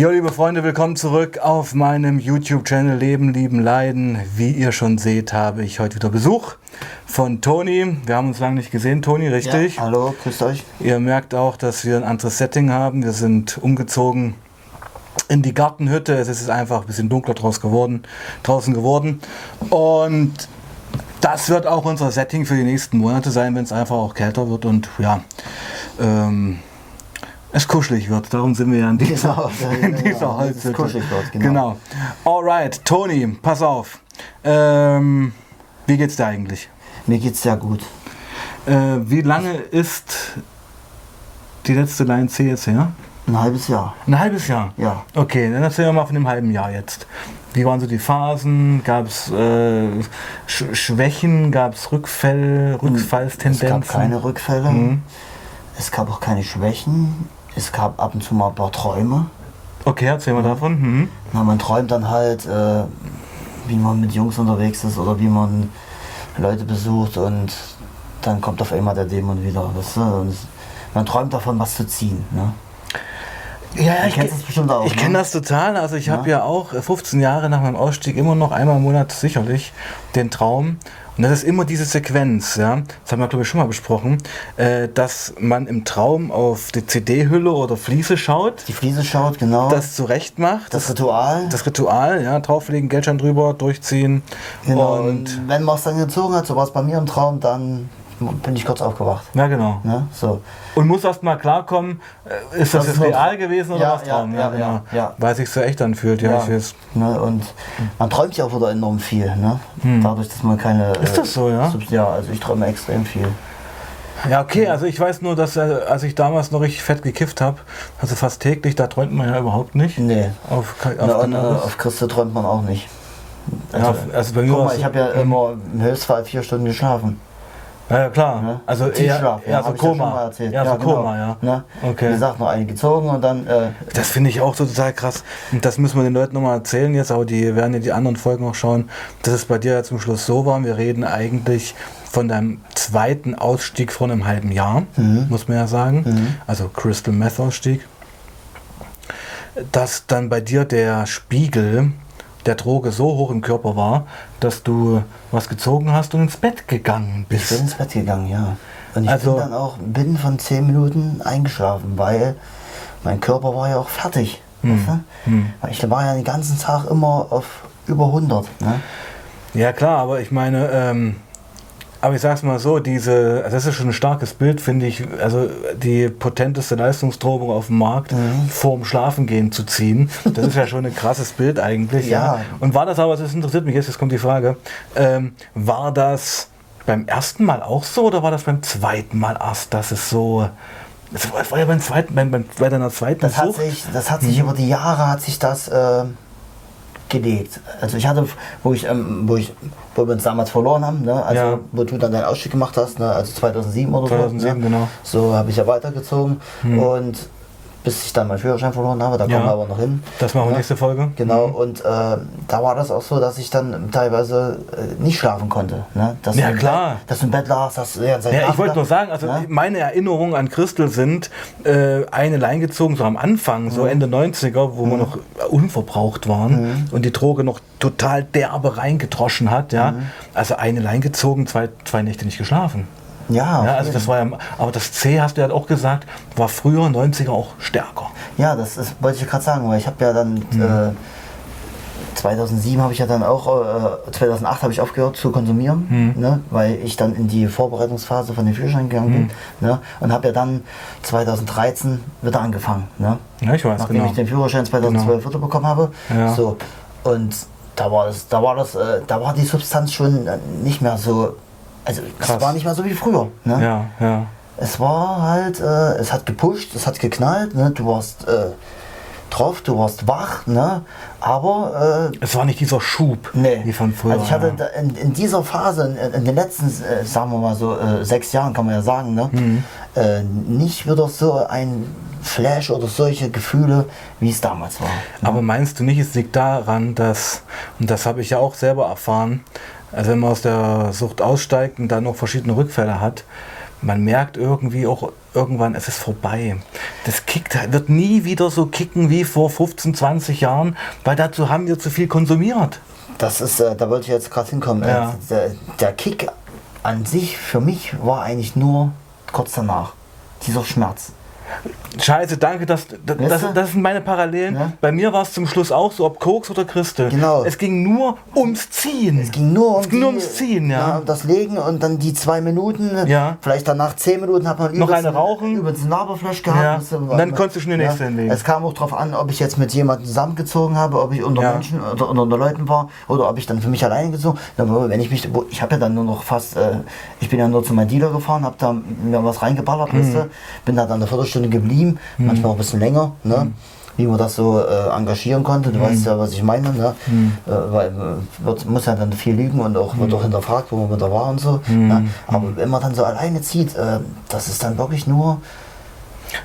Jo, liebe Freunde, willkommen zurück auf meinem YouTube-Channel Leben, Lieben, Leiden. Wie ihr schon seht, habe ich heute wieder Besuch von Toni. Wir haben uns lange nicht gesehen, Toni, richtig? Ja, hallo, grüßt euch. Ihr merkt auch, dass wir ein anderes Setting haben. Wir sind umgezogen in die Gartenhütte. Es ist einfach ein bisschen dunkler draus geworden, draußen geworden. Und das wird auch unser Setting für die nächsten Monate sein, wenn es einfach auch kälter wird und ja, ähm, es kuschelig wird. Darum sind wir ja in dieser, Genau, ja, in ja, dieser Holzhütte. es kuschelig wird, genau. genau. Alright, Toni, pass auf. Ähm, wie geht's dir eigentlich? Mir geht's sehr gut. Äh, wie lange ist die letzte Line C jetzt her? Ein halbes Jahr. Ein halbes Jahr? Ja. Okay, dann erzähl mal von dem halben Jahr jetzt. Wie waren so die Phasen? Gab es äh, Sch Schwächen? Gab es Rückfälle, Rückfallstendenzen? Es gab keine Rückfälle. Mhm. Es gab auch keine Schwächen. Es gab ab und zu mal ein paar Träume. Okay, erzähl mal davon. Mhm. Na, man träumt dann halt, äh, wie man mit Jungs unterwegs ist oder wie man Leute besucht und dann kommt auf einmal der Dämon wieder. Weißt du? und man träumt davon, was zu ziehen. Ne? Ja, Du kennst das bestimmt auch, Ich ne? kenne das total. Also ich habe Ja. ja auch äh, 15 Jahre nach meinem Ausstieg immer noch einmal im Monat sicherlich den Traum. Und das ist immer diese Sequenz, ja. Das haben wir, glaube ich, schon mal besprochen, äh, dass man im Traum auf die CD-Hülle oder Fliese schaut, Die Fliese schaut, genau. das zurecht macht, das Ritual. das Ritual, ja, drauflegen, Geldschein drüber, durchziehen. genau. Und wenn man es dann gezogen hat, so war es bei mir im Traum, dann bin ich kurz aufgewacht. ja, genau. Ne? So. Und muss erst mal klarkommen, äh, ist das, Das jetzt nur- real gewesen oder Ja, was ja, Traum? ja, genau. ja, ja. Weil sich so echt anfühlt, ja, Ja. Ne, und man träumt ja auch wieder enorm viel, ne? Dadurch, dass man keine. Hm. Ist das so, ja? Subs- Ja, also ich träume extrem viel. Ja, okay, also ich weiß nur, dass äh, als ich damals noch richtig fett gekifft habe, also fast täglich, da träumt man ja überhaupt nicht. Nee. Auf, auf Na, und, äh, auf Christe träumt man auch nicht. ja, auf, also bei mir Guck mal, ich habe ja immer im Höchstfall vier Stunden geschlafen. Ja, ja klar. Ne? Also Tiefschlaf, so ja schon mal Koma. erzählt. Ja, so genau. Koma, ja. Ne? Okay. Wie gesagt, noch eine gezogen und dann. Äh, Das finde ich auch so total krass. Und das müssen wir den Leuten nochmal erzählen jetzt, aber die werden ja die anderen Folgen auch schauen, dass es bei dir ja zum Schluss so war. Wir reden eigentlich von deinem zweiten Ausstieg vor einem halben Jahr, Mhm. muss man ja sagen. Also Crystal Meth Ausstieg. Dass dann bei dir der Spiegel der Droge so hoch im Körper war, dass du was gezogen hast und ins Bett gegangen ich bin bist. ins Bett gegangen, ja. Und ich Also- bin dann auch binnen von zehn Minuten eingeschlafen, weil mein Körper war ja auch fertig. Hm. Weißt du? Weil Ich war ja den ganzen Tag immer auf über 100. Ne? Ja klar, aber ich meine, ähm, aber ich sag's mal so, diese, also das ist schon ein starkes Bild, finde ich, also die potenteste Leistungsdrohung auf dem Markt vorm Schlafengehen zu ziehen. Das ist ja schon ein krasses Bild eigentlich. Ja. Ja. Und war das aber, das interessiert mich jetzt, jetzt kommt die Frage, ähm, war das beim ersten Mal auch so oder war das beim zweiten Mal erst, dass es so, es war, ja beim zweiten, beim, beim, bei deiner zweiten Das hat Sucht. sich, das hat sich über die Jahre hat sich das äh, gelegt. Also ich hatte, wo ich, ähm, wo ich, wo wir uns damals verloren haben, ne? also Ja. wo du dann deinen Ausstieg gemacht hast, ne? also 2007 oder 2007, so. Ne? genau. So habe ich ja weitergezogen und bis ich dann meinen Führerschein verloren habe, da Ja. kommen wir aber noch hin. Das machen wir ne? nächste Folge. Genau, und äh, da war das auch so, dass ich dann teilweise äh, nicht schlafen konnte. Ne? Dass Ja, klar. Bett, dass du im Bett lagst, dass du ja, Ja, ich wollte nur sagen, also ne? meine Erinnerungen an Christel sind äh, eine Line gezogen, so am Anfang, so Ende 90er, wo wir noch unverbraucht waren und die Droge noch total derbe reingetroschen hat, ja. Also eine Line gezogen, zwei, zwei Nächte nicht geschlafen. Ja, Ja, also das war ja, aber das C, hast du ja auch gesagt, war früher 90er auch stärker. Ja, das ist, wollte ich gerade sagen, weil ich habe ja dann Hm. äh, 2007 habe ich ja dann auch, äh, 2008 habe ich aufgehört zu konsumieren, Hm. ne, weil ich dann in die Vorbereitungsphase von den Führerschein gegangen Hm. bin ne, und habe ja dann 2013 wieder angefangen. Ne, Ja, ich weiß, nachdem genau. ich den Führerschein 2012 wieder bekommen habe. Ja. So, und da war das, da war das, äh, da war die Substanz schon äh, nicht mehr so, also es war nicht mehr so wie früher. Ne? Ja, ja. Es war halt, äh, es hat gepusht, es hat geknallt, ne? du warst äh, drauf, du warst wach, ne? aber äh, Es war nicht dieser Schub nee. wie von früher. also ich hatte ja. in, in dieser Phase, in, in den letzten, äh, sagen wir mal so, äh, sechs Jahren kann man ja sagen, ne? Mhm. äh, nicht wieder so ein Flash oder solche Gefühle, wie es damals war. Aber meinst du nicht, es liegt daran, dass, und das habe ich ja auch selber erfahren, also wenn man aus der Sucht aussteigt und dann noch verschiedene Rückfälle hat, man merkt irgendwie auch irgendwann, es ist vorbei. Das kickt, wird nie wieder so kicken wie vor 15, 20 Jahren, weil dazu haben wir zu viel konsumiert. Das ist, äh, da wollte ich jetzt gerade hinkommen. Ja. Äh, Der, der Kick an sich für mich war eigentlich nur kurz danach. Dieser Schmerz. Scheiße, danke, das, das, das, das sind meine Parallelen. Ja. Bei mir war es zum Schluss auch so, ob Koks oder Christel. Genau. Es ging nur ums Ziehen. Es ging nur um, Es ging nur ums Ziehen, ja. um das Legen und dann die zwei Minuten. Ja. Vielleicht danach zehn Minuten hat man Noch eine rauchen. Übelst einen Laberflash gehabt. Ja. Und dann konntest du schon die nächste hinlegen. Es kam auch darauf an, ob ich jetzt mit jemandem zusammengezogen habe, ob ich unter Ja. Menschen oder unter, unter Leuten war oder ob ich dann für mich alleine gezogen habe. Wenn ich mich, ich habe ja dann nur noch fast, äh, ich bin ja nur zu meinem Dealer gefahren, habe da mir was reingeballert, Mhm. bin da dann eine Viertelstunde geblieben, manchmal auch ein bisschen länger, ne? wie man das so äh, engagieren konnte. Du Mhm. weißt ja, was ich meine. Ne? Äh, weil äh, wird, muss ja dann viel lügen und auch Mhm. wird auch hinterfragt, wo man da war und so. Ne? Aber wenn man dann so alleine zieht, äh, das ist dann wirklich nur.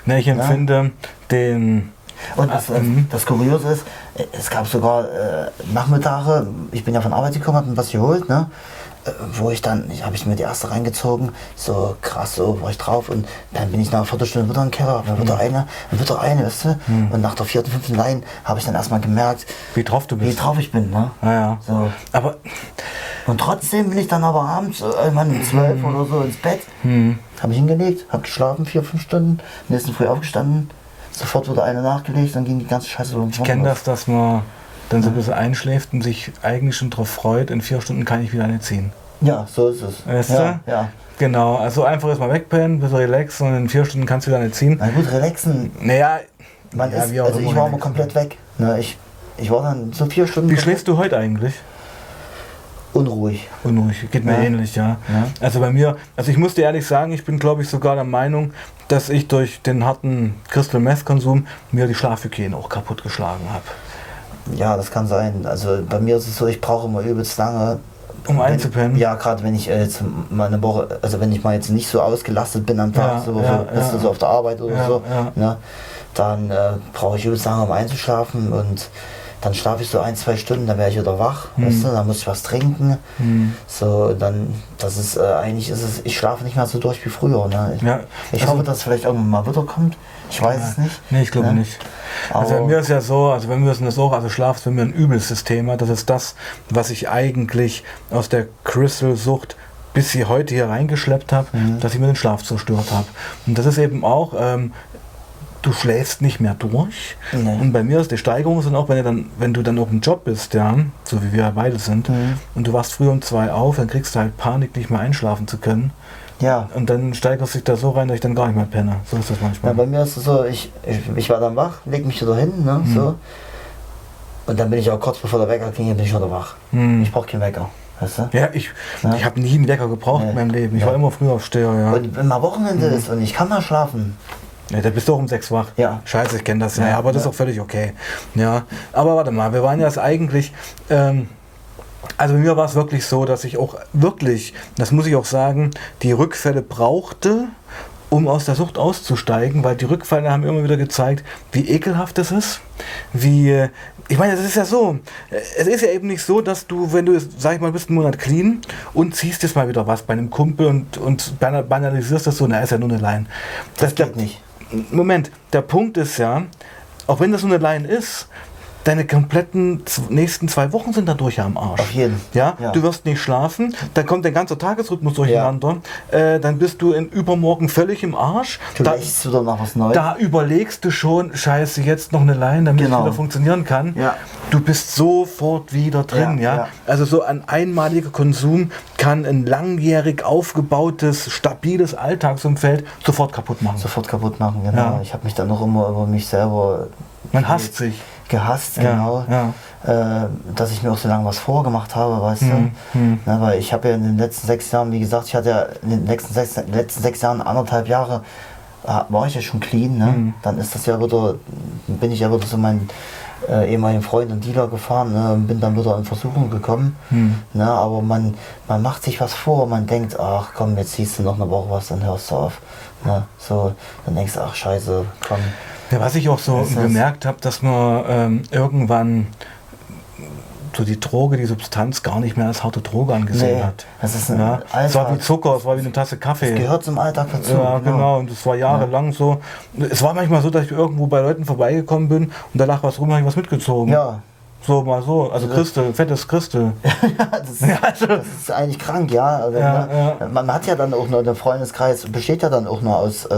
Ne, ich empfinde den. Und das, Ah, äh, mhm. das Kuriose ist, äh, es gab sogar äh, Nachmittage, ich bin ja von Arbeit gekommen, hab mir was geholt, ne? Wo ich dann, ich habe ich mir die erste reingezogen, so krass, so war ich drauf und dann bin ich nach einer Viertelstunde wieder im Keller, dann Mhm. wird da eine, dann wird da eine, weißt du? Und nach der vierten, fünften Line habe ich dann erstmal gemerkt, Wie drauf du wie bist. drauf ich bin, ne? Ah, ja. So. Aber Und trotzdem bin ich dann aber abends, äh, irgendwann um zwölf oder so ins Bett, hm, habe ich hingelegt, habe geschlafen, vier, fünf Stunden, nächsten Früh aufgestanden, sofort wurde eine nachgelegt, dann ging die ganze Scheiße um. ich kenne das, dass man dann so ein bisschen einschläft und sich eigentlich schon darauf freut, in vier Stunden kann ich wieder eine ziehen. Ja, so ist es. Weißt ja, du? ja. Genau, also einfach erstmal wegpennen, ein bisschen relaxen und in vier Stunden kannst du wieder eine ziehen. Na gut, relaxen. Naja, Man ja, ist, wie auch also ich war mal komplett weg. Ne, ich, ich war dann so vier Stunden Wie schläfst du heute eigentlich? unruhig. Unruhig, geht mir Ja. ähnlich, ja. Ja. Also bei mir, also ich muss dir ehrlich sagen, ich bin glaube ich sogar der Meinung, dass ich durch den harten Crystal Meth Konsum mir die Schlafhygiene auch kaputt geschlagen habe. Ja, das kann sein. Also bei mir ist es so, ich brauche immer übelst lange. Um einzupennen? Ja, gerade wenn ich äh, jetzt mal eine Woche, also wenn ich mal jetzt nicht so ausgelastet bin am Tag, Ja, so, ja, weißt du, so auf der Arbeit oder so. Ne, dann äh, brauche ich übelst lange, um einzuschlafen und dann schlafe ich so ein, zwei Stunden, dann wäre ich wieder wach, Hm. weißt du, dann muss ich was trinken. So, dann, das ist, äh, eigentlich ist es, ich schlafe nicht mehr so durch wie früher. Ne? Ich, Ja, ich also- hoffe, dass es vielleicht irgendwann mal wiederkommt. Ich weiß es nicht. Nee, ich glaube ne? nicht. Also bei mir ist ja so, also bei mir ist das auch, also Schlaf ist für mich ein übelstes Thema. Das ist das, was ich eigentlich aus der Crystal-Sucht bis sie heute hier reingeschleppt habe, Mhm. dass ich mir den Schlaf zerstört habe. Und das ist eben auch, ähm, du schläfst nicht mehr durch. Nee. Und bei mir ist die Steigerung sind auch, wenn du dann, wenn du dann auf dem Job bist, ja, so wie wir beide sind, Mhm. und du wachst früh um zwei auf, dann kriegst du halt Panik, nicht mehr einschlafen zu können. Ja. Und dann steigerst du dich da so rein, dass ich dann gar nicht mehr penne. So ist das ja, manchmal. bei mir ist es so, ich, ich, ich war dann wach, leg mich wieder hin, ne, Mhm. so. Und dann bin ich auch kurz bevor der Wecker ging, bin ich wieder wach. Hm. Ich brauche keinen Wecker, weißt du? Ja, ich, Ja. ich habe nie einen Wecker gebraucht Nee. in meinem Leben. Ich Ja. war immer früh aufsteher, ja. Und wenn mal Wochenende Mhm. ist und ich kann mal schlafen, ja. Da bist du auch um sechs wach. Ja. Scheiße, ich kenne das ja, Ja, aber das ist auch völlig okay. Ja, aber warte mal, wir waren ja jetzt eigentlich, ähm, also bei mir war es wirklich so, dass ich auch wirklich, das muss ich auch sagen, die Rückfälle brauchte, um aus der Sucht auszusteigen, weil die Rückfälle haben immer wieder gezeigt, wie ekelhaft es ist, wie, ich meine, es ist ja so, es ist ja eben nicht so, dass du, wenn du, sag ich mal, bist einen Monat clean und ziehst jetzt mal wieder was bei einem Kumpel und, und bana- banalisierst das so, na, ist ja nur eine Line. das geht nicht. Moment, der Punkt ist ja, auch wenn das nur eine Line ist, deine kompletten nächsten zwei Wochen sind dadurch ja am Arsch. Auf jeden. Ja? Ja. du wirst nicht schlafen, dann kommt dein ganzer Tagesrhythmus durcheinander, äh, dann bist du in übermorgen völlig im Arsch. Du Da, lächst wieder nach was Neues. da überlegst du schon, scheiße, jetzt noch eine Line, damit Genau. es wieder funktionieren kann. Ja. Du bist sofort wieder drin, ja, Ja, ja. Also so ein einmaliger Konsum kann ein langjährig aufgebautes, stabiles Alltagsumfeld sofort kaputt machen. Sofort kaputt machen, genau. Ja. Ich habe mich dann noch immer über mich selber Man hasst sich. Gehasst, genau. ja. Äh, dass ich mir auch so lange was vorgemacht habe, weißt Mhm, du. mhm. Na, weil ich habe ja in den letzten sechs Jahren, wie gesagt, ich hatte ja in den letzten sechs, letzten sechs Jahren anderthalb Jahre äh, war ich ja schon clean, ne? Mhm. Dann ist das ja wieder, bin ich ja wieder zu meinen äh, ehemaligen Freund und Dealer gefahren ne? und bin dann wieder in Versuchung gekommen. Mhm. Ne? Aber man, man macht sich was vor, man denkt, ach komm, jetzt siehst du noch eine Woche was, dann hörst du auf. Ne? So, dann denkst du, ach scheiße, komm. Ja, was ich auch so Das gemerkt habe, dass man ähm, irgendwann, so die Droge, die Substanz gar nicht mehr als harte Droge angesehen Nee, hat. das ist ein ja, es war wie Alltag. Zucker, es war wie eine Tasse Kaffee. Gehört zum Alltag dazu. Ja, genau. Und es war jahrelang so. Es war manchmal so, dass ich irgendwo bei Leuten vorbeigekommen bin und da lag was rum, habe ich was mitgezogen. Ja. So mal so. Also Christel, fettes Christel. das, das ist eigentlich krank, ja. Also, Ja, ne? Man hat ja dann auch nur, der Freundeskreis besteht ja dann auch nur aus, äh,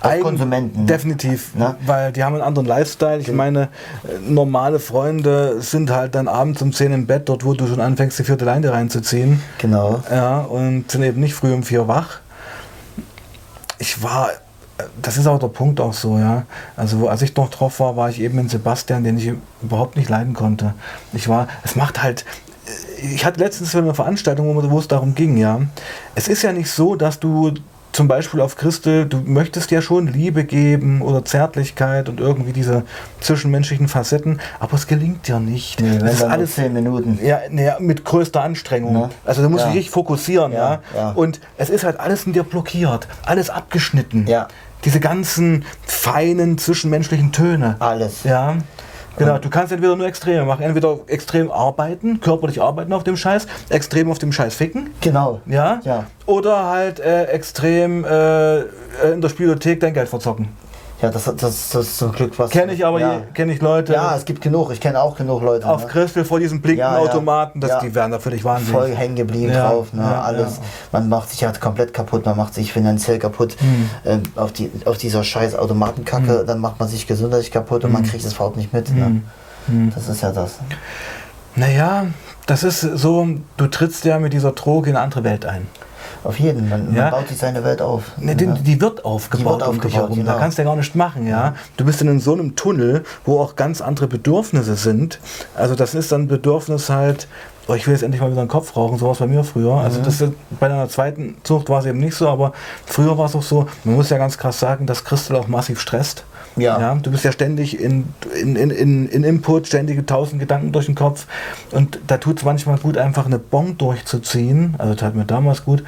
aus Konsumenten. Definitiv, Ne? weil die haben einen anderen Lifestyle. Ich meine, äh, normale Freunde sind halt dann abends um 10 im Bett, dort wo du schon anfängst, die vierte Leine reinzuziehen. Genau. Ja, und sind eben nicht früh um vier wach. Ich war, das ist auch der Punkt auch so, ja. Also wo, als ich noch drauf war, war ich eben in Sebastian, den ich überhaupt nicht leiden konnte. Ich war, es macht halt, äh, ich hatte letztens so eine Veranstaltung, wo, wo es darum ging, ja. Es ist ja nicht so, dass du zum Beispiel auf Christel, du möchtest ja schon Liebe geben oder Zärtlichkeit und irgendwie diese zwischenmenschlichen Facetten, aber es gelingt dir nicht. Nee, das ist alles zehn Minuten. ja, naja, mit größter Anstrengung. Ne? Also du musst Ja. dich richtig fokussieren, ja, Ja, ja. Und es ist halt alles in dir blockiert, alles abgeschnitten. Ja. Diese ganzen feinen zwischenmenschlichen Töne. Alles. Ja. Genau, du kannst entweder nur Extreme machen. Entweder extrem arbeiten, körperlich arbeiten auf dem Scheiß, extrem auf dem Scheiß ficken. Genau. Ja. Ja. Oder halt äh, extrem äh, in der Spielothek dein Geld verzocken. Ja, das, das, das ist zum Glück was. Kenne ich aber, ja. je- kenn ich Leute Ja, es gibt genug. Ich kenne auch genug Leute. auf ne? Christel vor diesen blinkenden Ja, ja. Automaten, das, Ja. die werden da völlig wahnsinnig. voll hängen geblieben drauf. Ne? Alles. Man macht sich halt komplett kaputt, man macht sich finanziell kaputt Hm. ähm, auf, die, auf dieser scheiß Automatenkacke. Dann macht man sich gesundheitlich kaputt und man Hm. kriegt es überhaupt nicht mit. Ne? Das ist ja das. Naja, das ist so, du trittst ja mit dieser Droge in eine andere Welt ein. Auf jeden. Man, Ja. man baut sich seine Welt auf. Ne, die, die wird aufgebaut, wird um dich aufgebaut, herum. Da genau. kannst du ja gar nicht machen, ja. Du bist dann in so einem Tunnel, wo auch ganz andere Bedürfnisse sind. Also das ist dann Bedürfnis halt, oh, ich will jetzt endlich mal wieder einen Kopf rauchen, sowas bei mir früher. Also das ist, bei einer zweiten Zucht war es eben nicht so, aber früher war es auch so, man muss ja ganz krass sagen, dass Christel auch massiv stresst. Ja. du bist ja ständig in, in, in, in, in Input, ständige tausend Gedanken durch den Kopf. Und da tut es manchmal gut, einfach eine Bon durchzuziehen. Also tat mir damals gut.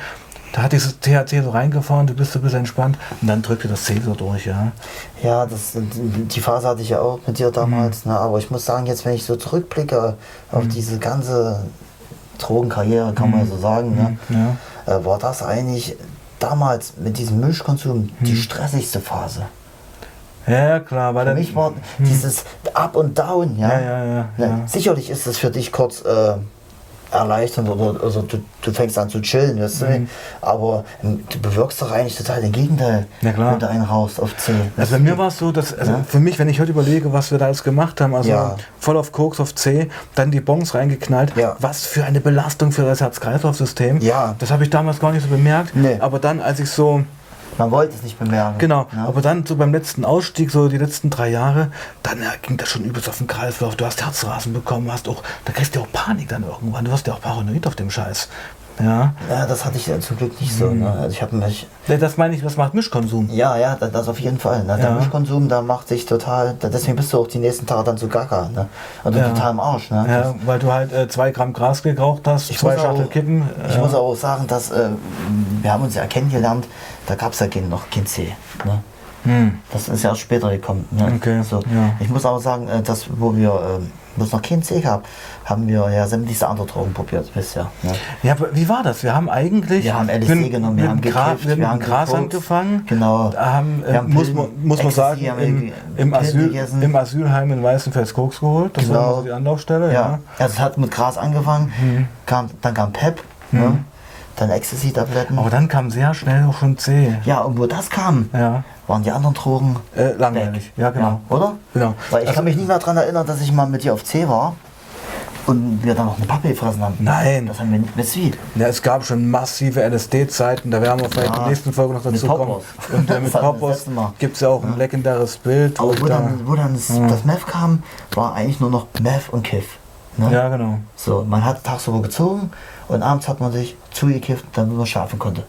Da hat dieses THC so reingefahren, du bist so ein bisschen entspannt und dann drückte das C so durch, ja. Ja, das, die Phase hatte ich ja auch mit dir damals. Mhm. Ne? Aber ich muss sagen, jetzt wenn ich so zurückblicke auf diese ganze Drogenkarriere, kann man ja so sagen, ne? Mhm. Ja. äh, war das eigentlich damals mit diesem Milchkonsum die stressigste Phase. Ja, klar, weil Für mich war dieses Up und Down, ja. Ja, ja, ja. Sicherlich ist es für dich kurz äh, erleichternd oder also du, du fängst an zu chillen, weißt Mhm. du? Aber ähm, du bewirkst doch eigentlich total den Gegenteil, Ja, klar. wenn du einen rauchst auf C. Also bei mir war es so, dass also Ja. für mich, wenn ich heute überlege, was wir da alles gemacht haben, also Ja. voll auf Koks, auf C, dann die Bons reingeknallt, Ja. was für eine Belastung für das Herz-Kreislauf-System. Ja. Das habe ich damals gar nicht so bemerkt. Nee. Aber dann, als ich so, Man wollte es nicht bemerken. genau, Ja? aber dann so beim letzten Ausstieg, so die letzten drei Jahre, dann ja, ging das schon übelst auf den Kreislauf. Du hast Herzrasen bekommen, hast auch, da kriegst du auch Panik dann irgendwann. Du wirst ja auch paranoid auf dem Scheiß. Ja. ja, das hatte ich ja zum Glück nicht so. Mhm. Ne? Also ich habe mich Das meine ich, was macht Mischkonsum? Ja, ja, das, auf jeden Fall. Ne? Der Ja. Milchkonsum, da macht sich total, deswegen bist du auch die nächsten Tage dann so gaga, ne? Und Ja. total im Arsch, ne? Ja, weil du halt äh, zwei Gramm Gras geraucht hast, Ich zwei muss Schachtel auch- Kippen. Ich muss auch sagen, dass äh, wir haben uns ja kennengelernt, da gab es ja kein, noch kein C. Ne? Hm. Das ist ja erst später gekommen. Ne? Okay, So. Ich muss aber sagen, äh, dass wo wir, ähm, es noch kein C gab, haben wir ja sämtliche andere Drogen probiert bisher. Ne? Ja, aber wie war das? Wir haben eigentlich. Wir haben LSD genommen, wir haben gekifft, wir wir haben Gras angefangen. Genau. Haben, äh, Wir haben muss, Pillen- man, muss man sagen, im, im, Asyl, im Asylheim in Weißenfels Koks geholt. Das war Genau. so die Anlaufstelle. Ja, Ja. also es hat mit Gras angefangen, Mhm. kam, dann kam Pep, ne? Dann Ecstasy-Tabletten. Aber dann kam sehr schnell auch schon C. Ja, und wo das kam, Ja. waren die anderen Drogen Äh, langweilig. Ja, genau. oder? Genau. Weil ich Also- kann mich nicht mehr daran erinnern, dass ich mal mit dir auf C war und wir dann noch eine Pappe gefressen haben. Nein. Das haben wir nicht mehr sweet. Ja, es gab schon massive LSD-Zeiten, da werden wir vielleicht in Ja. der nächsten Folge noch dazu Mit kommen. Und äh, mit Mal. gibt es ja auch ein legendäres Bild. Aber wo wo da- dann, wo dann das, das Meth kam, war eigentlich nur noch Meth und Kiff. Ne? ja, genau. So, man hat tagsüber gezogen und abends hat man sich zugekifft, damit man schlafen konnte.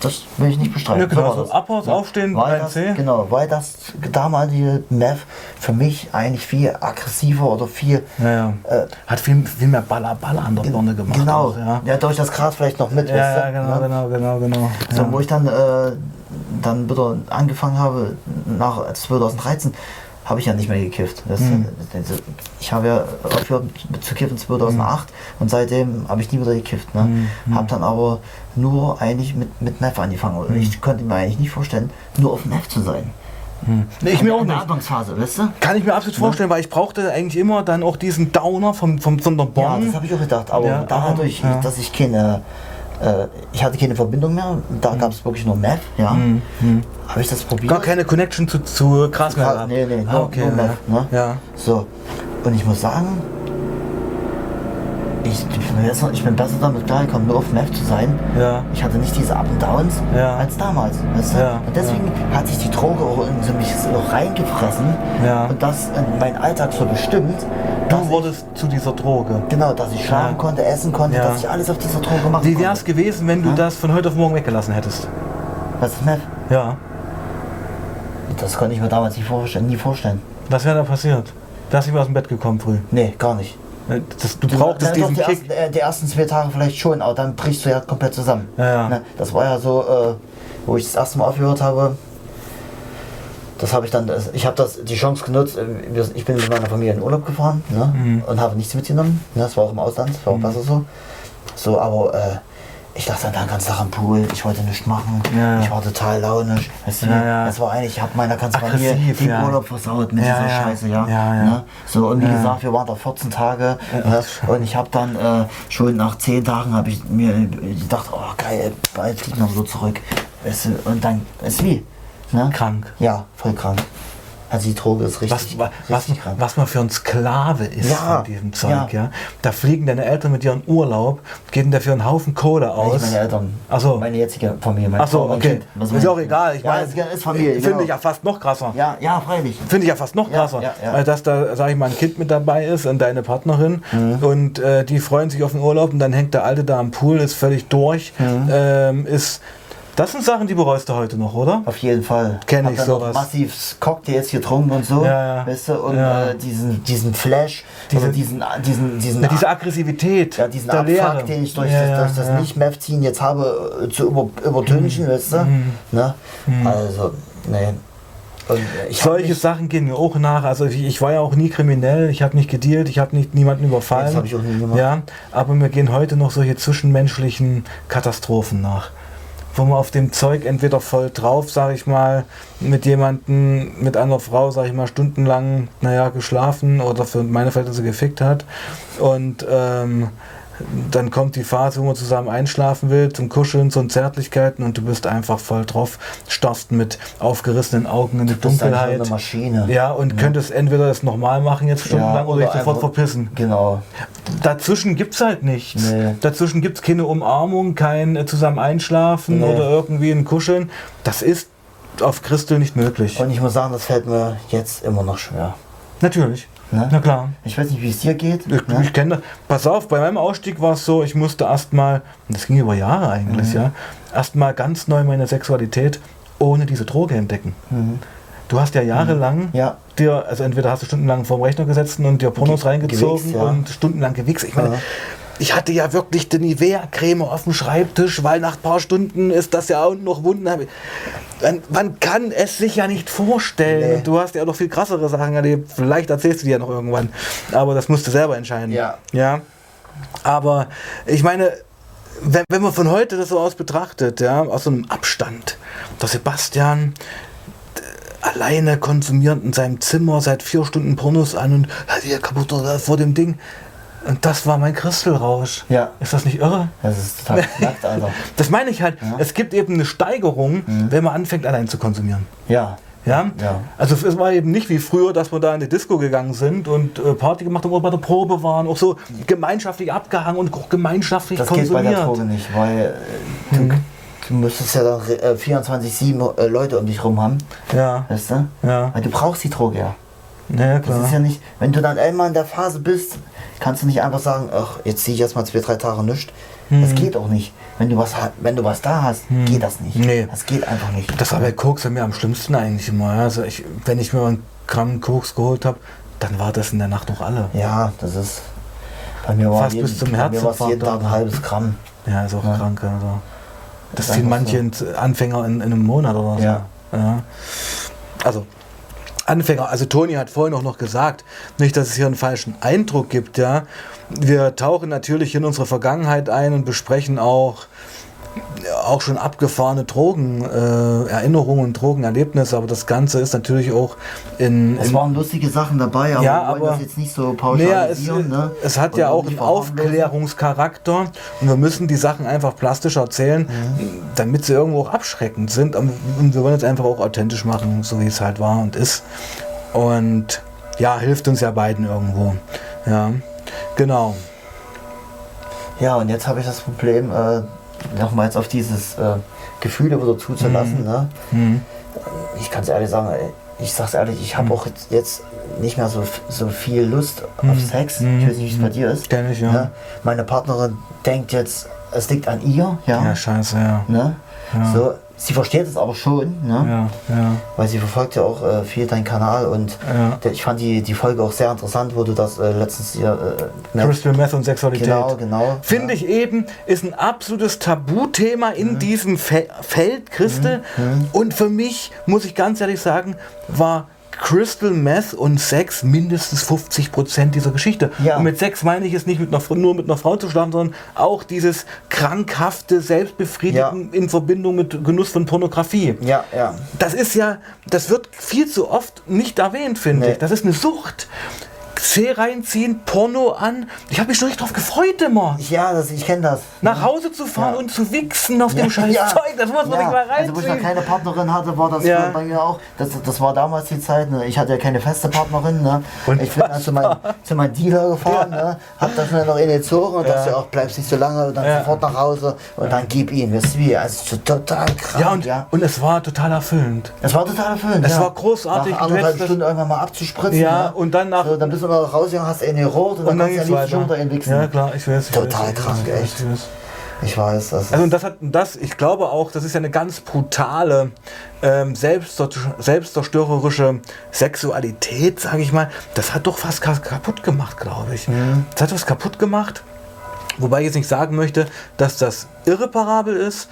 Das will ich nicht bestreiten. Ja, genau, war so das. Abhaus, Aufstehen, weil das, C. Genau, weil das damalige Meth für mich eigentlich viel aggressiver oder viel Ja, ja. Äh, Hat viel, viel mehr Baller, Baller an der Birne gemacht. Genau, auch, ja. ja. durch das Gras vielleicht noch mit. Ja, weißt du, ja, genau, ne? genau, genau, genau. So, ja. wo ich dann, äh, dann wieder angefangen habe, nach 2013, habe ich ja nicht mehr gekifft. Das, Mhm. ich habe ja aufgehört zu kiffen 2008 und seitdem habe ich nie wieder gekifft. Ne? Mhm. Habe dann aber nur eigentlich mit, mit Meth angefangen. Mhm. Ich konnte mir eigentlich nicht vorstellen, nur auf Meth zu sein. Nee, ich mir auch In der nicht. Anfangsphase, weißt du? Kann ich mir absolut vorstellen, weil ich brauchte eigentlich immer dann auch diesen Downer vom, vom, von der Ja, das habe ich auch gedacht. Aber Ja, dadurch, ja. dass ich keine, äh, ich hatte keine Verbindung mehr, da gab es wirklich nur Meth, ja, Mhm. habe ich das probiert. Gar keine Connection zu, zu Gras mehr gehabt. nee, nee, Ah, nur, okay, nur ja. Meth, ne? ja. So, und ich muss sagen, ich, ich, bin besser, ich bin besser damit klargekommen, nur auf Meth zu sein. Ja. Ich hatte nicht diese Up and Downs Ja. als damals. Weißt du? Ja, Und deswegen hat sich die Droge auch in so mich so reingefressen Ja. und das in meinen Alltag so bestimmt, Du ich, wurdest zu dieser Droge. genau, dass ich schlafen konnte, essen konnte, dass ich alles auf dieser Droge machen Wie wäre es gewesen, wenn du das von heute auf morgen weggelassen hättest? Was ist Meth? Ja. Das konnte ich mir damals nicht vorstellen, nie vorstellen. Was wäre da passiert? Du hast nicht aus dem Bett gekommen früh. Nee, gar nicht. Das, du brauchtest Dann diesen die, Kick. ersten, äh, die ersten zwei Tage vielleicht schon, aber dann brichst du ja komplett zusammen. Ja, ja. Ne? Das war ja so, äh, wo ich das erste Mal aufgehört habe. Das habe ich dann, ich habe das die Chance genutzt. äh, Ich bin mit meiner Familie in Urlaub gefahren ne? Mhm. und habe nichts mitgenommen. Ne? Das war auch im Ausland, das war auch besser so. So, aber äh, ich dachte dann den ganzen Tag am Pool, ich wollte nichts machen. Ja. Ich war total launisch. Weißt du, Ja. Das war eigentlich, ich habe meiner ganzen Familie den. Urlaub versaut mit dieser ja. Scheiße, ja. Ne? So, und wie gesagt, wir waren da 14 Tage ach, und ich habe dann äh, schon nach 10 Tagen habe ich mir gedacht, oh geil, bald fliegt man so zurück. Weißt du, und dann ist wie. Ne? Krank. Ja, voll krank. Also die Droge ist Was, richtig, wa- was, richtig krank. was man für ein Sklave ist Ja, von diesem Zeug, ja. ja. Da fliegen deine Eltern mit ihren Urlaub, geben dafür einen Haufen Kohle Nicht aus. meine Eltern. Ach so. Meine jetzige Familie. Mein okay. Kind. Was Ist auch egal. Ich ja, meine, ist, ist Familie. Finde genau. ich ja fast noch krasser. Ja, ja, freilich. Finde ich ja fast noch krasser, dass da, sag ich mal, ein Kind mit dabei ist und deine Partnerin Mhm. und äh, die freuen sich auf den Urlaub und dann hängt der Alte da am Pool, ist völlig durch. Mhm. Ähm, ist, das sind Sachen, die bereust du heute noch, oder? Auf jeden Fall. Kenn Hab ich sowas. Massiv Cocktails getrunken und so. Ja, ja. Weißt du, und Ja. äh, diesen, diesen Flash, Diese- oder diesen, diesen, diesen, Ja, diese Aggressivität, ja, diesen. Abfuck, den ich durch Ja, das, durch das ja. Mhm. Nicht-Meth-Ziehen jetzt habe, äh, zu über, übertünchen, weißt du? Ne? Also, nee. Solche Sachen gehen mir auch nach. Also ich, ich war ja auch nie kriminell, ich habe nicht gedealt, ich habe nicht niemanden überfallen. Das hab ich auch nie gemacht. Ja, aber mir gehen heute noch solche zwischenmenschlichen Katastrophen nach. Wo man auf dem Zeug entweder voll drauf, sage ich mal, mit jemandem, mit einer Frau, sage ich mal, stundenlang, naja, geschlafen oder für meine Verhältnisse gefickt hat. Und ähm, dann kommt die Phase, wo man zusammen einschlafen will, zum Kuscheln, zum Zärtlichkeiten und du bist einfach voll drauf, starrst mit aufgerissenen Augen in die Dunkelheit. eine Maschine. Ja, und könntest entweder das normal machen jetzt stundenlang oder, dich sofort verpissen. Genau. Dazwischen gibt es halt nichts. Nee. Dazwischen gibt es keine Umarmung, kein äh, zusammen einschlafen Nee. oder irgendwie ein Kuscheln. Das ist auf Christel nicht möglich. Und ich muss sagen, das fällt mir jetzt immer noch schwer. Natürlich. Ne? Na klar. Ich weiß nicht, wie es dir geht. Ich, ne? ich kenne das. Pass auf, bei meinem Ausstieg war es so, ich musste erstmal, und das ging über Jahre eigentlich, Mhm. ja, erstmal ganz neu meine Sexualität ohne diese Droge entdecken. Mhm. Du hast ja jahrelang Ja. dir, also entweder hast du stundenlang vorm Rechner gesessen und dir Pornos Ge- reingezogen gewichst, ja. und stundenlang gewichst. Ich meine, Ja. Ich hatte ja wirklich die Nivea-Creme auf dem Schreibtisch, weil nach ein paar Stunden ist das ja auch noch Wunden. Man, man kann es sich ja nicht vorstellen. Nee. Du hast ja noch viel krassere Sachen erlebt. Vielleicht erzählst du dir ja noch irgendwann. Aber das musst du selber entscheiden. Ja. Ja. Aber ich meine, wenn, wenn man von heute das so aus betrachtet, ja, aus so einem Abstand, der Sebastian äh, alleine konsumierend in seinem Zimmer seit vier Stunden Pornos an und hat hier kaputt oder vor dem Ding. Und das war mein Christelrausch. Ja. Ist das nicht irre? Das ist total nackt, Alter. Das meine ich halt. Ja. Es gibt eben eine Steigerung, wenn man anfängt, allein zu konsumieren. Ja. Ja? Ja. Also es war eben nicht wie früher, dass wir da in die Disco gegangen sind und äh, Party gemacht haben oder bei der Probe waren, auch so gemeinschaftlich abgehangen und auch gemeinschaftlich Das geht bei konsumiert. der Droge nicht, weil äh, du, du müsstest ja dann äh, 24-7 äh, Leute um dich rum haben, Ja, weißt du? ja, Weil du brauchst die Droge ja. ja, Das klar. ist ja nicht, wenn du dann einmal in der Phase bist, kannst du nicht einfach sagen, ach, jetzt ziehe ich erstmal zwei, drei Tage nichts. Das geht auch nicht. Wenn du was, wenn du was da hast, geht das nicht. Nee. Das geht einfach nicht. Das war bei Koks bei mir am schlimmsten eigentlich immer. Also ich, wenn ich mir einen Gramm Koks geholt habe, dann war das in der Nacht noch alle. Ja, das ist. Bei mir war Fast jeden, bis zum bei mir Herzinfarkt jeden Tag ein halbes Gramm. Ja, ist auch Ja. krank. Also. Das ziehen einfach manche so. Anfänger in, in einem Monat oder so. Ja. ja. Also, Anfänger, also Toni hat vorhin auch noch gesagt, nicht, dass es hier einen falschen Eindruck gibt, ja. Wir tauchen natürlich in unsere Vergangenheit ein und besprechen auch auch schon abgefahrene Drogen, äh, Erinnerungen und Drogenerlebnisse, aber das Ganze ist natürlich auch in. Es in waren lustige Sachen dabei, aber Ja, wir aber- das jetzt nicht so naja, es, pauschalisieren. ne? es hat Und ja auch einen. Aufklärungscharakter und wir müssen die Sachen einfach plastisch erzählen, Mhm. damit sie irgendwo auch abschreckend sind. Und wir wollen es einfach auch authentisch machen, so wie es halt war und ist. Und ja, hilft uns ja beiden irgendwo. Ja, genau. Ja, und jetzt habe ich das Problem, äh, nochmal jetzt auf dieses äh, Gefühle wieder zuzulassen. Ne? Mhm. Ich kann es ehrlich sagen, ich sag's ehrlich, ich habe auch jetzt, nicht mehr so, so viel Lust auf Sex. Mhm. Ich weiß nicht, wie es bei dir ist. Kenn ich, ja. Ne? Meine Partnerin denkt jetzt, es liegt an ihr. Ja. Ja, scheiße, ja. Ne? Ja. So, sie versteht es aber schon, ne? Ja, ja. weil sie verfolgt ja auch äh, viel deinen Kanal und Ja. der, ich fand die, die Folge auch sehr interessant, wo du das äh, letztens hier äh, ne- Crystal Meth und Sexualität. Genau, genau. Finde ich eben, ist ein absolutes Tabuthema in diesem Fe Feld Christel. Und für mich, muss ich ganz ehrlich sagen, war Crystal Meth und Sex mindestens 50 Prozent dieser Geschichte. Ja. Und mit Sex meine ich es nicht mit einer, nur mit einer Frau zu schlafen, sondern auch dieses krankhafte Selbstbefriedigen in Verbindung mit Genuss von Pornografie. Ja, ja. Das ist ja, das wird viel zu oft nicht erwähnt, finde Nee. ich. Das ist eine Sucht. C reinziehen, Porno an. Ich habe mich schon richtig drauf gefreut immer. Ja, das, ich kenne das. Nach Hause zu fahren und zu wichsen auf dem scheiß. Zeug, das muss man nicht mal Also wo ich noch reinziehen. keine Partnerin hatte, war das bei mir auch. Das, das war damals die Zeit. Ne? Ich hatte ja keine feste Partnerin. Ne? Und ich bin dann zu meinem, zu meinem Dealer gefahren, ne? hab da schnell noch in den Zogen und Ja. dachte auch, bleibst nicht so lange und dann sofort nach Hause und dann gib ihn. Wisst ihr wie? Also so total krank. ja, und, ja. und es war total erfüllend. Es war total erfüllend. Es war großartig. Nach anderthalb das- Stunden irgendwann mal abzuspritzen. Ja, ne? und dann nach- So, dann bist du noch rausgegangen, hast eine rot und, Und dann dann kannst du ja nicht runter. Ja, klar, ich weiß. Ich Total weiß, krank, ich weiß, echt. ich weiß. Ich weiß, das Also und das hat das, ich glaube auch, das ist ja eine ganz brutale, ähm, selbstzer selbstzerstörerische Sexualität, sage ich mal. Das hat doch fast ka- kaputt gemacht, glaube ich. Das hat was kaputt gemacht. Wobei ich jetzt nicht sagen möchte, dass das irreparabel ist,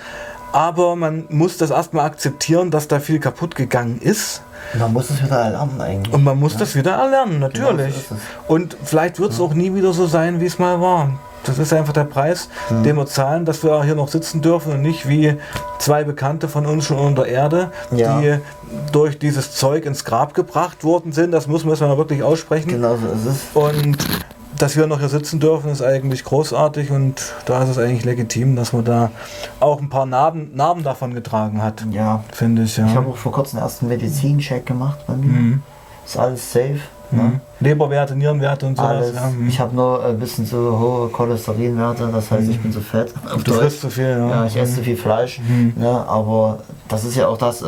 aber man muss das erstmal akzeptieren, dass da viel kaputt gegangen ist. man muss es wieder erlernen eigentlich. Und man muss das wieder erlernen, natürlich. Genau so und vielleicht wird es auch nie wieder so sein, wie es mal war. Das ist einfach der Preis, den wir zahlen, dass wir hier noch sitzen dürfen und nicht wie zwei Bekannte von uns schon unter Erde, Ja. die durch dieses Zeug ins Grab gebracht worden sind. Das muss man wirklich aussprechen. Genau so ist es. Und dass wir noch hier sitzen dürfen, ist eigentlich großartig und da ist es eigentlich legitim, dass man da auch ein paar Narben, Narben davon getragen hat. Ja. Finde ich, ja. Ich habe auch vor kurzem erst einen Medizincheck gemacht bei mir. Ist alles safe. Ne? Mhm. Leberwerte, Nierenwerte und sowas. Alles. Ja. mhm. Ich habe nur ein bisschen zu hohe Cholesterinwerte, das heißt, ich bin zu fett. Auf Du Deutsch. frisst zu viel, ja. Ja, ich esse zu viel Fleisch. Ne, aber das ist ja auch das, äh,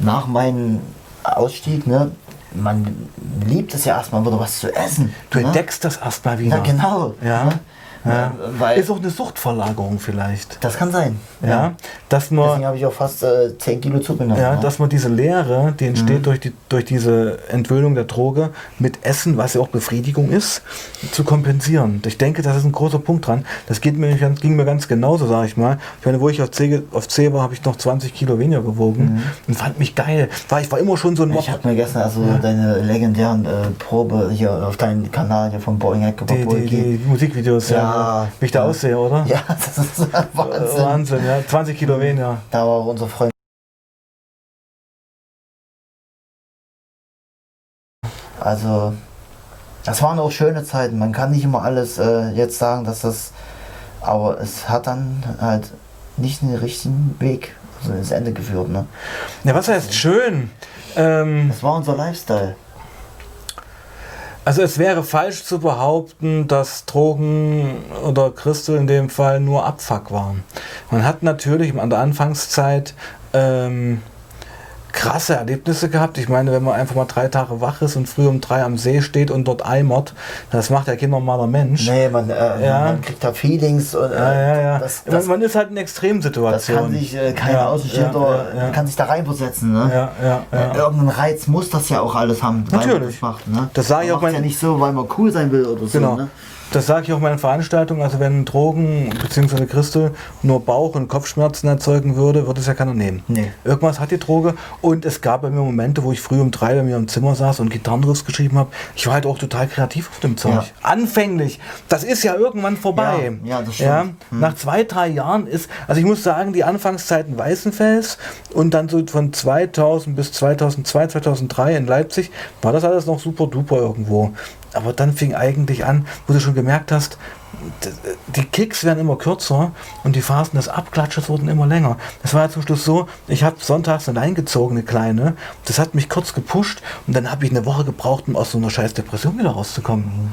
nach meinem Ausstieg, ne, man liebt es ja erstmal wieder was zu essen. Du ne? entdeckst das erstmal wieder. Ja, genau. Ja. Ja. Weil Ist auch eine Suchtverlagerung vielleicht. das kann sein. Ja. Dass man, Deswegen habe ich auch fast äh, 10 Kilo zugenommen. ja, ne? dass man diese Leere, die entsteht Mhm. durch, die, durch diese Entwöhnung der Droge, mit Essen, was ja auch Befriedigung ist, zu kompensieren. Ich denke, das ist ein großer Punkt dran. Das geht mir, ganz- ging mir ganz genauso, sage ich mal. Ich meine, wo ich auf C, auf C war, habe ich noch 20 Kilo weniger gewogen und fand mich geil. War, ich war immer schon so ein Mhm. ich Mob. habe mir gestern also deine legendären äh, Probe hier auf deinen Kanal hier von Boeing Hack die, die, die Musikvideos, ja. Ja. wie ich da aussehe, oder? Ja, das ist Wahnsinn. Wahnsinn, ja. 20 Kilo weniger. Da war auch unser Freund. Also, das waren auch schöne Zeiten. Man kann nicht immer alles äh, jetzt sagen, dass das. Aber es hat dann halt nicht den richtigen Weg also ins Ende geführt. Ne? Ja, was heißt schön? Ähm, Das war unser Lifestyle. Also es wäre falsch zu behaupten, dass Drogen oder Christel in dem Fall nur Abfuck waren. Man hat natürlich an der Anfangszeit ähm, krasse Erlebnisse gehabt. Ich meine, wenn man einfach mal drei Tage wach ist und früh um drei am See steht und dort eimert, das macht ja kein normaler Mensch. Nee, man, äh, Ja. man kriegt da Feelings und äh, Ja, ja, ja. Das, man, das, man ist halt in das Extremsituationen. kann sich äh, keiner Außenstehender kann sich da reinversetzen. Ne? Ja, ja, Äh, ja. Irgendein Reiz muss das ja auch alles haben, man Natürlich. das macht. Ne? Das sage ich Man auch mein- ja nicht so, weil man cool sein will oder so. Genau. Ne? Das sage ich auch in meinen Veranstaltungen. Also wenn Drogen bzw. Christel nur Bauch- und Kopfschmerzen erzeugen würde, würde es ja keiner nehmen. Nee. Irgendwas hat die Droge. Und es gab bei mir Momente, wo ich früh um drei bei mir im Zimmer saß und Gitarrenriffs geschrieben habe. Ich war halt auch total kreativ auf dem Zeug. Ja. Anfänglich. Das ist ja irgendwann vorbei. Ja, ja, das stimmt. Hm. Nach zwei, drei Jahren ist, also ich muss sagen, die Anfangszeiten Weißenfels und dann so von 2000 bis 2002, 2003 in Leipzig war das alles noch super duper irgendwo. Aber dann fing eigentlich an, wo du schon gemerkt hast, die Kicks werden immer kürzer und die Phasen des Abklatsches wurden immer länger. Das war ja zum Schluss so, ich habe sonntags eine eingezogene kleine, das hat mich kurz gepusht und dann habe ich eine Woche gebraucht, um aus so einer scheiß Depression wieder rauszukommen.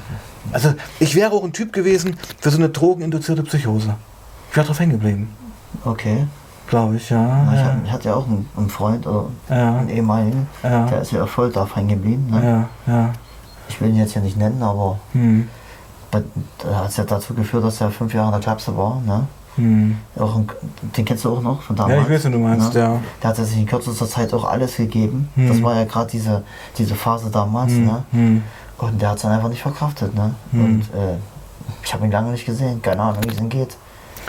Also ich wäre auch ein Typ gewesen für so eine drogeninduzierte Psychose. Ich wäre drauf hängen geblieben, Okay. glaube ich, ja. Na, Ich, ja. ich hatte ja auch einen, einen Freund oder Ja. einen ehemaligen, Ja. der ist ja voll drauf hängen geblieben. Ne? Ja, ja. Ich will ihn jetzt hier nicht nennen, aber Hm. da hat es ja dazu geführt, dass er fünf Jahre in der Klapse war. Ne? Hm. Auch ein, den kennst du auch noch von damals? Ja, ich weiß, was du meinst, ne? ja. Der hat sich in kürzester Zeit auch alles gegeben. Hm. Das war ja gerade diese, diese Phase damals. Hm. Ne? Hm. Und der hat es dann einfach nicht verkraftet. Ne? Hm. Und äh, ich habe ihn lange nicht gesehen. Keine Ahnung, wie es ihm geht.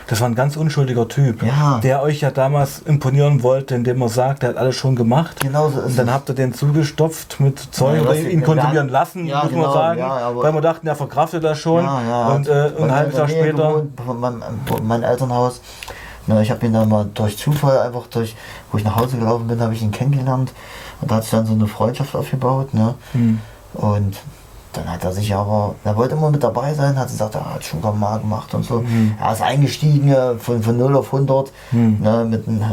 Das war ein ganz unschuldiger Typ, Ja. der euch ja damals imponieren wollte, indem er sagt, er hat alles schon gemacht. Genau so ist Und dann es. habt ihr den zugestopft mit Zeug oder ihn kontrollieren lassen, ja, muss man genau, sagen. ja, weil wir dachten, er verkraftet das schon. Und äh, ein halbes Jahr später. Von meinem Elternhaus. Na, ich habe ihn dann mal durch Zufall, einfach durch, wo ich nach Hause gelaufen bin, habe ich ihn kennengelernt. Und da hat sich dann so eine Freundschaft aufgebaut. Ne? Hm. Und dann hat er sich aber, er wollte immer mit dabei sein, hat gesagt, er hat Sugar mal gemacht und so. Mhm. Er ist eingestiegen ja, von, von 0 auf 100 Hm. ne, mit einem,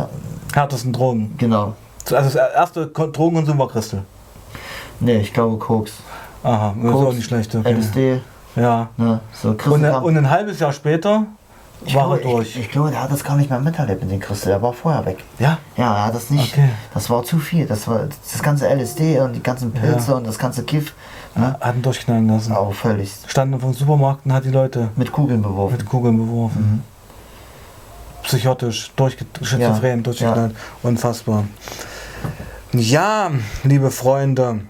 Härtesten Drogen. genau. Also das erste Kon- Drogenkonsum war Christel. Nee, ich glaube Koks. Aha, das ist Koks, auch nicht schlecht. Okay. LSD, Ja. ne, so Und, und ein halbes Jahr später ich, war glaube, er durch. ich, ich glaube, der hat das gar nicht mehr miterlebt mit den Christel, der war vorher weg. ja? Ja, er hat das nicht. Okay. Das war zu viel. Das war das ganze LSD und die ganzen Pilze Ja. und das ganze Kiff. Ne? Hat ihn durchknallen lassen. Aber völlig Standen vom Supermarkt und hat die Leute mit Kugeln beworfen. mit Kugeln beworfen. Mhm. Psychotisch, durchge schizophren, Ja, durchgeknallt. Unfassbar. Ja, liebe Freunde,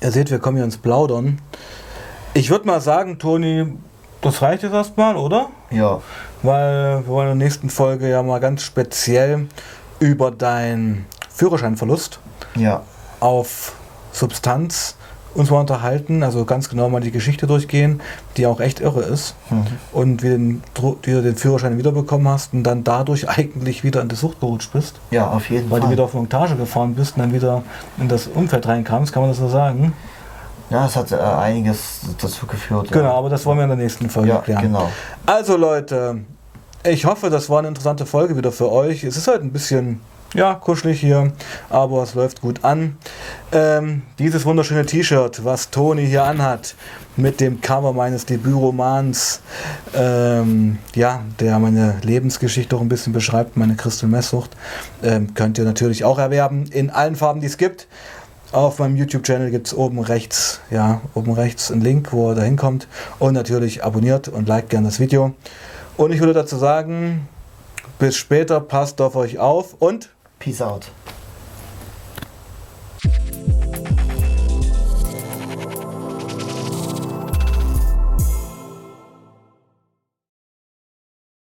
ihr seht, wir kommen hier ins Plaudern. Ich würde mal sagen, Toni, das reicht jetzt erstmal, oder? Ja. Weil wir wollen in der nächsten Folge ja mal ganz speziell über deinen Führerscheinverlust Ja. auf Substanz uns mal unterhalten, also ganz genau mal die Geschichte durchgehen, die auch echt irre ist Mhm. und wie, den, wie du den Führerschein wiederbekommen hast und dann dadurch eigentlich wieder in die Sucht gerutscht bist, Ja, auf jeden weil du Fall. wieder auf Montage gefahren bist und dann wieder in das Umfeld reinkamst, kann man das so sagen? Ja, es hat äh, einiges dazu geführt. Genau, ja. aber das wollen wir in der nächsten Folge Ja, erklären. genau. Also Leute, ich hoffe, das war eine interessante Folge wieder für euch. Es ist halt ein bisschen, ja, kuschelig hier, aber es läuft gut an. Ähm, dieses wunderschöne T-Shirt, was Toni hier anhat, mit dem Cover meines Debütromans, ähm, ja, der meine Lebensgeschichte auch ein bisschen beschreibt, meine Crystal Messsucht, ähm, könnt ihr natürlich auch erwerben, in allen Farben, die es gibt. Auf meinem YouTube-Channel gibt es oben rechts, ja, oben rechts einen Link, wo ihr da hinkommt. Und natürlich abonniert und liked gerne das Video. Und ich würde dazu sagen, bis später, passt auf euch auf und Peace out.